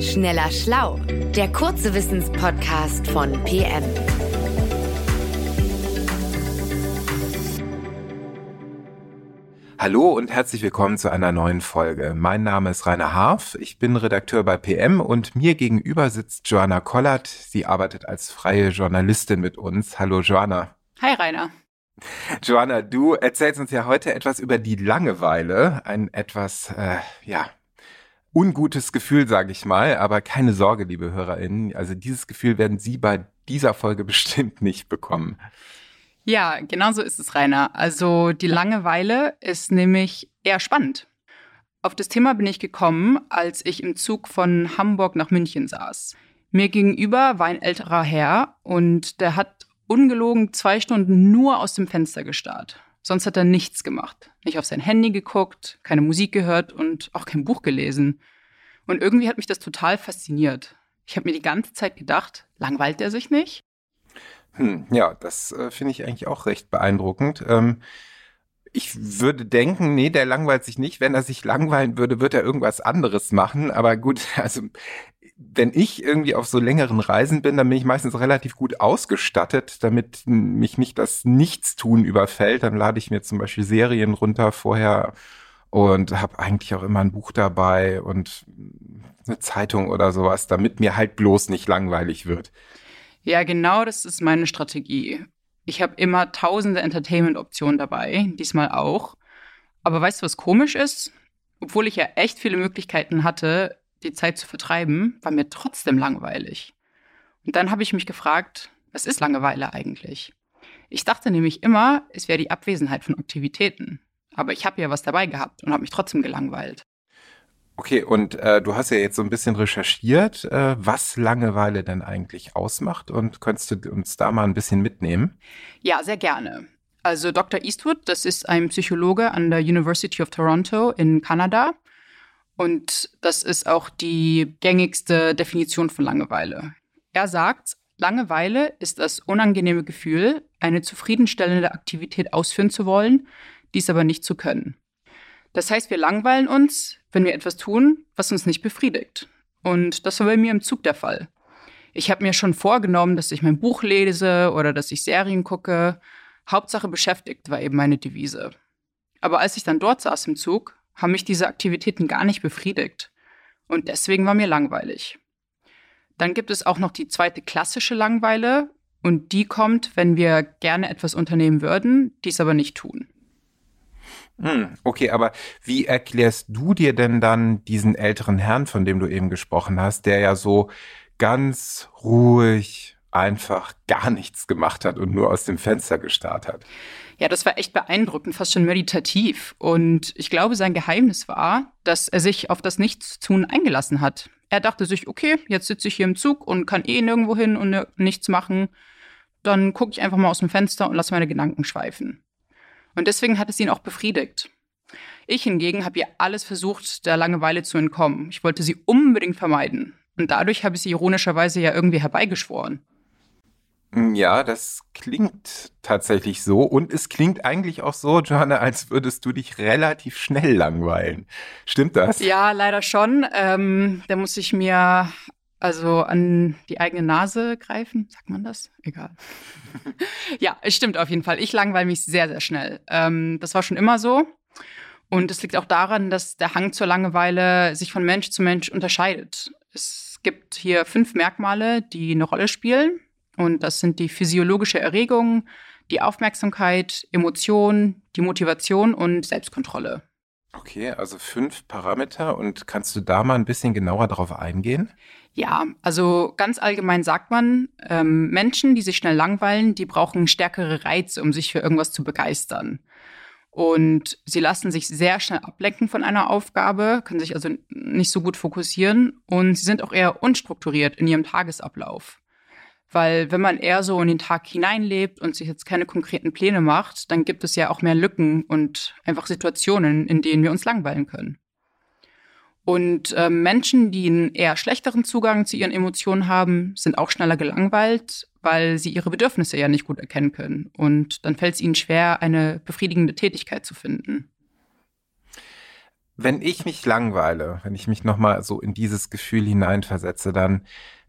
Schneller Schlau, der kurze Wissenspodcast von PM. Hallo und herzlich willkommen zu einer neuen Folge. Mein Name ist Rainer Harf, ich bin Redakteur bei PM und mir gegenüber sitzt Joanna Kollert. Sie arbeitet als freie Journalistin mit uns. Hallo Joanna. Hi Rainer. Joanna, du erzählst uns ja heute etwas über die Langeweile, ein etwas, äh, ja, ungutes Gefühl, sage ich mal, aber keine Sorge, liebe HörerInnen. Also dieses Gefühl werden Sie bei dieser Folge bestimmt nicht bekommen. Ja, genau so ist es, Rainer. Also die Langeweile ist nämlich eher spannend. Auf das Thema bin ich gekommen, als ich im Zug von Hamburg nach München saß. Mir gegenüber war ein älterer Herr und der hat ungelogen zwei Stunden nur aus dem Fenster gestarrt. Sonst hat er nichts gemacht. Nicht auf sein Handy geguckt, keine Musik gehört und auch kein Buch gelesen. Und irgendwie hat mich das total fasziniert. Ich habe mir die ganze Zeit gedacht, langweilt er sich nicht? Hm, ja, das äh, finde ich eigentlich auch recht beeindruckend. Ähm, ich würde denken, nee, der langweilt sich nicht. Wenn er sich langweilen würde, wird er irgendwas anderes machen. Aber gut, also wenn ich irgendwie auf so längeren Reisen bin, dann bin ich meistens relativ gut ausgestattet, damit mich nicht das Nichtstun überfällt. Dann lade ich mir zum Beispiel Serien runter vorher und habe eigentlich auch immer ein Buch dabei und eine Zeitung oder sowas, damit mir halt bloß nicht langweilig wird. Ja, genau das ist meine Strategie. Ich habe immer tausende Entertainment-Optionen dabei, diesmal auch. Aber weißt du, was komisch ist? Obwohl ich ja echt viele Möglichkeiten hatte, die Zeit zu vertreiben, war mir trotzdem langweilig. Und dann habe ich mich gefragt, was ist Langeweile eigentlich? Ich dachte nämlich immer, es wäre die Abwesenheit von Aktivitäten. Aber ich habe ja was dabei gehabt und habe mich trotzdem gelangweilt. Okay, und äh, du hast ja jetzt so ein bisschen recherchiert, äh, was Langeweile denn eigentlich ausmacht und könntest du uns da mal ein bisschen mitnehmen? Ja, sehr gerne. Also Dr. Eastwood, das ist ein Psychologe an der University of Toronto in Kanada und das ist auch die gängigste Definition von Langeweile. Er sagt, Langeweile ist das unangenehme Gefühl, eine zufriedenstellende Aktivität ausführen zu wollen, dies aber nicht zu können. Das heißt, wir langweilen uns, wenn wir etwas tun, was uns nicht befriedigt. Und das war bei mir im Zug der Fall. Ich habe mir schon vorgenommen, dass ich mein Buch lese oder dass ich Serien gucke. Hauptsache beschäftigt war eben meine Devise. Aber als ich dann dort saß im Zug, haben mich diese Aktivitäten gar nicht befriedigt. Und deswegen war mir langweilig. Dann gibt es auch noch die zweite klassische Langweile und die kommt, wenn wir gerne etwas unternehmen würden, dies aber nicht tun. Hm, okay, aber wie erklärst du dir denn dann diesen älteren Herrn, von dem du eben gesprochen hast, der ja so ganz ruhig einfach gar nichts gemacht hat und nur aus dem Fenster gestarrt hat? Ja, das war echt beeindruckend, fast schon meditativ. Und ich glaube, sein Geheimnis war, dass er sich auf das Nichtstun eingelassen hat. Er dachte sich, okay, jetzt sitze ich hier im Zug und kann eh nirgendwo hin und nichts machen. Dann gucke ich einfach mal aus dem Fenster und lasse meine Gedanken schweifen. Und deswegen hat es ihn auch befriedigt. Ich hingegen habe ihr alles versucht, der Langeweile zu entkommen. Ich wollte sie unbedingt vermeiden. Und dadurch habe ich sie ironischerweise ja irgendwie herbeigeschworen. Ja, das klingt tatsächlich so. Und es klingt eigentlich auch so, Johanna, als würdest du dich relativ schnell langweilen. Stimmt das? Ja, leider schon. Ähm, da muss ich mir also an die eigene Nase greifen. Sagt man das? Egal. ja, es stimmt auf jeden Fall. Ich langweile mich sehr, sehr schnell. Ähm, das war schon immer so. Und es liegt auch daran, dass der Hang zur Langeweile sich von Mensch zu Mensch unterscheidet. Es gibt hier fünf Merkmale, die eine Rolle spielen. Und das sind die physiologische Erregung, die Aufmerksamkeit, Emotion, die Motivation und Selbstkontrolle. Okay, also fünf Parameter. Und kannst du da mal ein bisschen genauer darauf eingehen? Ja, also ganz allgemein sagt man, ähm, Menschen, die sich schnell langweilen, die brauchen stärkere Reize, um sich für irgendwas zu begeistern. Und sie lassen sich sehr schnell ablenken von einer Aufgabe, können sich also nicht so gut fokussieren und sie sind auch eher unstrukturiert in ihrem Tagesablauf. Weil wenn man eher so in den Tag hineinlebt und sich jetzt keine konkreten Pläne macht, dann gibt es ja auch mehr Lücken und einfach Situationen, in denen wir uns langweilen können. Und äh, Menschen, die einen eher schlechteren Zugang zu ihren Emotionen haben, sind auch schneller gelangweilt, weil sie ihre Bedürfnisse ja nicht gut erkennen können. Und dann fällt es ihnen schwer, eine befriedigende Tätigkeit zu finden. wenn ich mich langweile, wenn ich mich nochmal so in dieses Gefühl hineinversetze, dann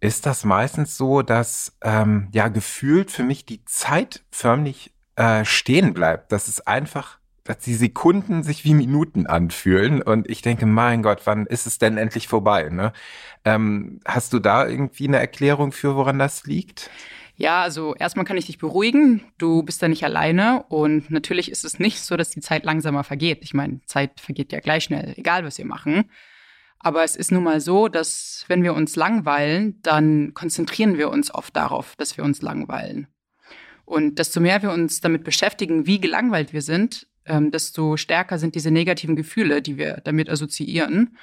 ist das meistens so, dass ähm, ja gefühlt für mich die Zeit förmlich äh, stehen bleibt. Das ist einfach, dass die Sekunden sich wie Minuten anfühlen und ich denke, mein Gott, wann ist es denn endlich vorbei? Ne? Ähm, hast du da irgendwie eine Erklärung für, woran das liegt? Ja, also erstmal kann ich dich beruhigen. Du bist da nicht alleine und natürlich ist es nicht so, dass die Zeit langsamer vergeht. Ich meine, Zeit vergeht ja gleich schnell, egal was wir machen. Aber es ist nun mal so, dass wenn wir uns langweilen, dann konzentrieren wir uns oft darauf, dass wir uns langweilen. Und desto mehr wir uns damit beschäftigen, wie gelangweilt wir sind, ähm, desto stärker sind diese negativen Gefühle, die wir damit assoziieren.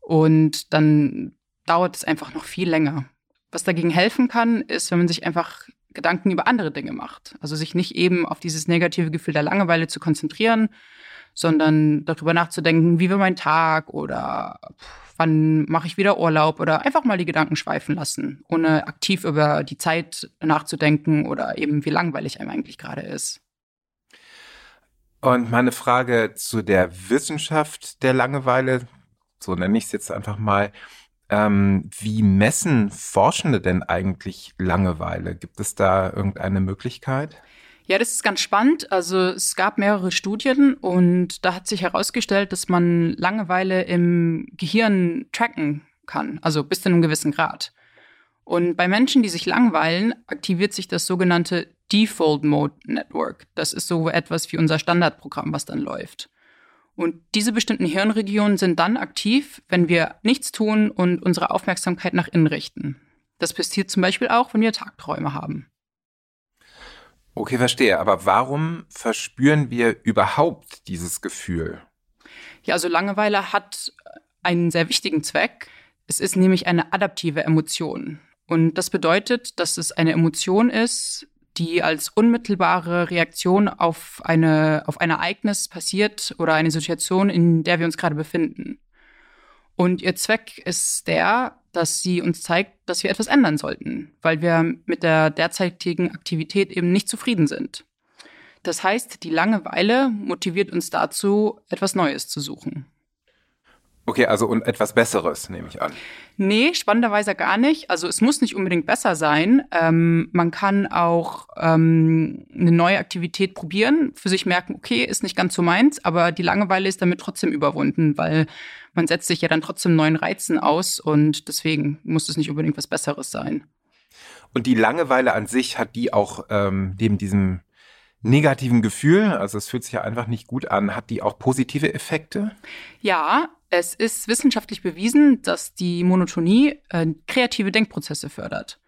Und dann dauert es einfach noch viel länger. Was dagegen helfen kann, ist, wenn man sich einfach Gedanken über andere Dinge macht. Also sich nicht eben auf dieses negative Gefühl der Langeweile zu konzentrieren, sondern darüber nachzudenken, wie war mein Tag oder wann mache ich wieder Urlaub oder einfach mal die Gedanken schweifen lassen, ohne aktiv über die Zeit nachzudenken oder eben wie langweilig einem eigentlich gerade ist. Und meine Frage zu der Wissenschaft der Langeweile, so nenne ich es jetzt einfach mal, ähm, wie messen Forschende denn eigentlich Langeweile? Gibt es da irgendeine Möglichkeit? Ja, das ist ganz spannend. Also es gab mehrere Studien und da hat sich herausgestellt, dass man Langeweile im Gehirn tracken kann, also bis zu einem gewissen Grad. Und bei Menschen, die sich langweilen, aktiviert sich das sogenannte Default Mode Network. Das ist so etwas wie unser Standardprogramm, was dann läuft. Und diese bestimmten Hirnregionen sind dann aktiv, wenn wir nichts tun und unsere Aufmerksamkeit nach innen richten. Das passiert zum Beispiel auch, wenn wir Tagträume haben. Okay, verstehe. Aber warum verspüren wir überhaupt dieses Gefühl? Ja, also Langeweile hat einen sehr wichtigen Zweck. Es ist nämlich eine adaptive Emotion. Und das bedeutet, dass es eine Emotion ist, die als unmittelbare Reaktion auf, eine, auf ein Ereignis passiert oder eine Situation, in der wir uns gerade befinden. Und ihr Zweck ist der, dass sie uns zeigt, dass wir etwas ändern sollten, weil wir mit der derzeitigen Aktivität eben nicht zufrieden sind. Das heißt, die Langeweile motiviert uns dazu, etwas Neues zu suchen. Okay, also und etwas Besseres, nehme ich an. Nee, spannenderweise gar nicht. Also es muss nicht unbedingt besser sein. Ähm, man kann auch ähm, eine neue Aktivität probieren, für sich merken, okay, ist nicht ganz so meins, aber die Langeweile ist damit trotzdem überwunden, weil man setzt sich ja dann trotzdem neuen Reizen aus und deswegen muss es nicht unbedingt was Besseres sein. Und die Langeweile an sich hat die auch ähm, neben diesem negativen Gefühl, also es fühlt sich ja einfach nicht gut an, hat die auch positive Effekte? Ja, es ist wissenschaftlich bewiesen, dass die Monotonie äh, kreative Denkprozesse fördert.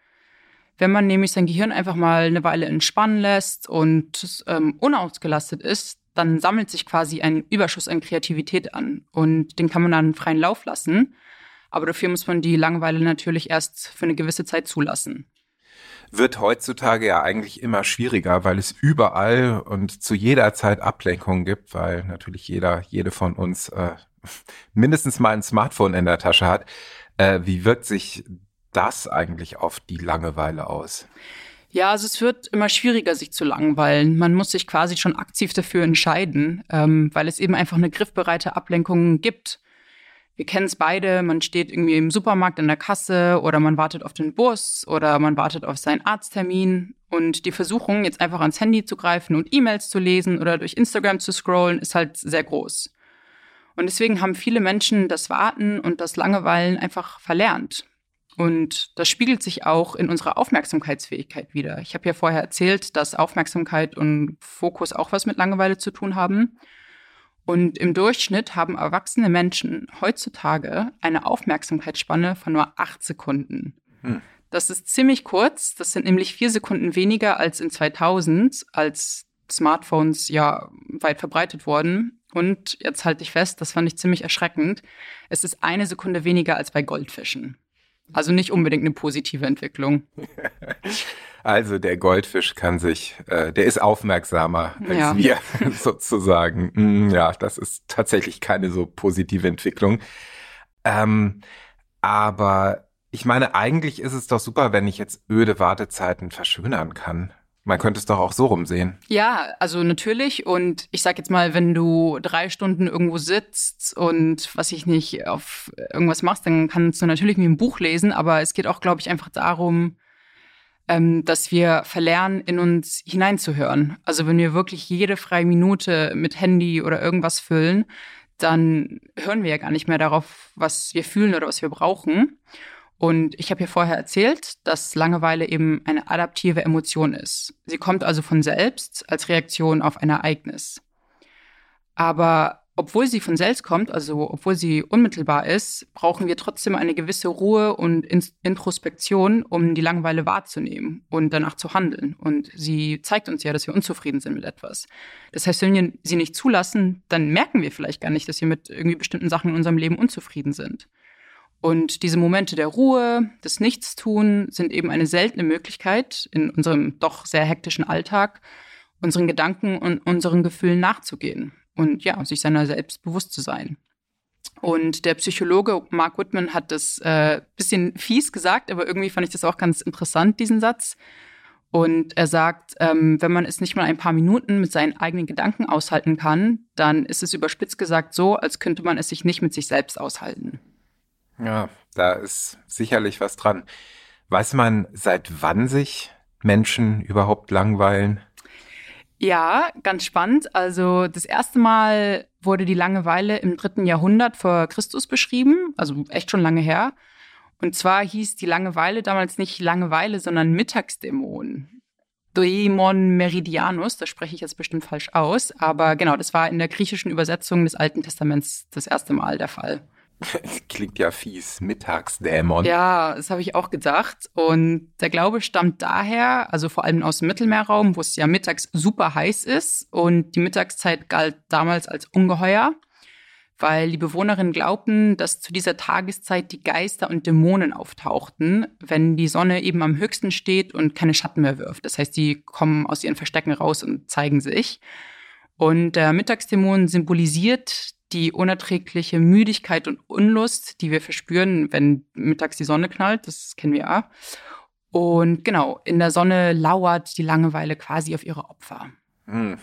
Wenn man nämlich sein Gehirn einfach mal eine Weile entspannen lässt und ähm, unausgelastet ist, dann sammelt sich quasi ein Überschuss an Kreativität an und den kann man dann freien Lauf lassen. Aber dafür muss man die Langeweile natürlich erst für eine gewisse Zeit zulassen wird heutzutage ja eigentlich immer schwieriger, weil es überall und zu jeder Zeit Ablenkungen gibt, weil natürlich jeder, jede von uns äh, mindestens mal ein Smartphone in der Tasche hat. Äh, wie wirkt sich das eigentlich auf die Langeweile aus? Ja, also es wird immer schwieriger, sich zu langweilen. Man muss sich quasi schon aktiv dafür entscheiden, ähm, weil es eben einfach eine griffbereite Ablenkung gibt. Wir kennen es beide, man steht irgendwie im Supermarkt in der Kasse oder man wartet auf den Bus oder man wartet auf seinen Arzttermin. Und die Versuchung, jetzt einfach ans Handy zu greifen und E-Mails zu lesen oder durch Instagram zu scrollen, ist halt sehr groß. Und deswegen haben viele Menschen das Warten und das Langeweilen einfach verlernt. Und das spiegelt sich auch in unserer Aufmerksamkeitsfähigkeit wieder. Ich habe ja vorher erzählt, dass Aufmerksamkeit und Fokus auch was mit Langeweile zu tun haben. Und im Durchschnitt haben erwachsene Menschen heutzutage eine Aufmerksamkeitsspanne von nur acht Sekunden. Hm. Das ist ziemlich kurz. Das sind nämlich vier Sekunden weniger als in 2000, als Smartphones ja weit verbreitet wurden. Und jetzt halte ich fest, das fand ich ziemlich erschreckend. Es ist eine Sekunde weniger als bei Goldfischen. Also nicht unbedingt eine positive Entwicklung. Also der Goldfisch kann sich, äh, der ist aufmerksamer als ja. wir sozusagen. Mm, ja, das ist tatsächlich keine so positive Entwicklung. Ähm, aber ich meine, eigentlich ist es doch super, wenn ich jetzt öde Wartezeiten verschönern kann. Man könnte es doch auch so rumsehen. Ja, also natürlich. Und ich sag jetzt mal, wenn du drei Stunden irgendwo sitzt und was ich nicht auf irgendwas machst, dann kannst du natürlich mir ein Buch lesen. Aber es geht auch, glaube ich, einfach darum, ähm, dass wir verlernen, in uns hineinzuhören. Also wenn wir wirklich jede freie Minute mit Handy oder irgendwas füllen, dann hören wir ja gar nicht mehr darauf, was wir fühlen oder was wir brauchen. Und ich habe ja vorher erzählt, dass Langeweile eben eine adaptive Emotion ist. Sie kommt also von selbst als Reaktion auf ein Ereignis. Aber obwohl sie von selbst kommt, also obwohl sie unmittelbar ist, brauchen wir trotzdem eine gewisse Ruhe und Introspektion, um die Langeweile wahrzunehmen und danach zu handeln. Und sie zeigt uns ja, dass wir unzufrieden sind mit etwas. Das heißt, wenn wir sie nicht zulassen, dann merken wir vielleicht gar nicht, dass wir mit irgendwie bestimmten Sachen in unserem Leben unzufrieden sind. Und diese Momente der Ruhe, des Nichtstun sind eben eine seltene Möglichkeit in unserem doch sehr hektischen Alltag, unseren Gedanken und unseren Gefühlen nachzugehen und ja, sich seiner selbst bewusst zu sein. Und der Psychologe Mark Whitman hat das äh, bisschen fies gesagt, aber irgendwie fand ich das auch ganz interessant, diesen Satz. Und er sagt, ähm, wenn man es nicht mal ein paar Minuten mit seinen eigenen Gedanken aushalten kann, dann ist es überspitzt gesagt so, als könnte man es sich nicht mit sich selbst aushalten. Ja, da ist sicherlich was dran. Weiß man, seit wann sich Menschen überhaupt langweilen? Ja, ganz spannend. Also das erste Mal wurde die Langeweile im dritten Jahrhundert vor Christus beschrieben, also echt schon lange her. Und zwar hieß die Langeweile damals nicht Langeweile, sondern Mittagsdämon. Daemon Meridianus, das spreche ich jetzt bestimmt falsch aus, aber genau, das war in der griechischen Übersetzung des Alten Testaments das erste Mal der Fall. Klingt ja fies, Mittagsdämon. Ja, das habe ich auch gedacht. Und der Glaube stammt daher, also vor allem aus dem Mittelmeerraum, wo es ja mittags super heiß ist. Und die Mittagszeit galt damals als ungeheuer, weil die Bewohnerinnen glaubten, dass zu dieser Tageszeit die Geister und Dämonen auftauchten, wenn die Sonne eben am höchsten steht und keine Schatten mehr wirft. Das heißt, die kommen aus ihren Verstecken raus und zeigen sich. Und der Mittagsdämon symbolisiert die unerträgliche Müdigkeit und Unlust, die wir verspüren, wenn mittags die Sonne knallt, das kennen wir ja. Und genau, in der Sonne lauert die Langeweile quasi auf ihre Opfer. Hm,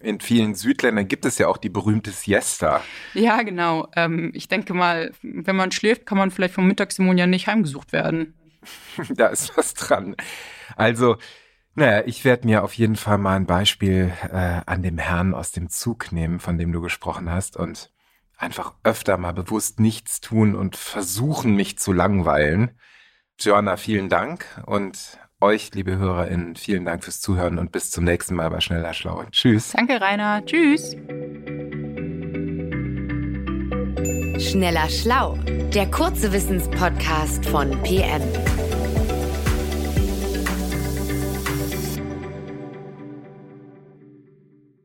in vielen Südländern gibt es ja auch die berühmte Siesta. Ja, genau. Ähm, ich denke mal, wenn man schläft, kann man vielleicht vom Mittagsdämon ja nicht heimgesucht werden. da ist was dran. Also, naja, ich werde mir auf jeden Fall mal ein Beispiel äh, an dem Herrn aus dem Zug nehmen, von dem du gesprochen hast, und einfach öfter mal bewusst nichts tun und versuchen, mich zu langweilen. Joanna, vielen Dank und euch, liebe HörerInnen, vielen Dank fürs Zuhören und bis zum nächsten Mal bei Schneller Schlau. Tschüss. Danke, Rainer. Tschüss. Schneller Schlau, der kurze Wissenspodcast von PM.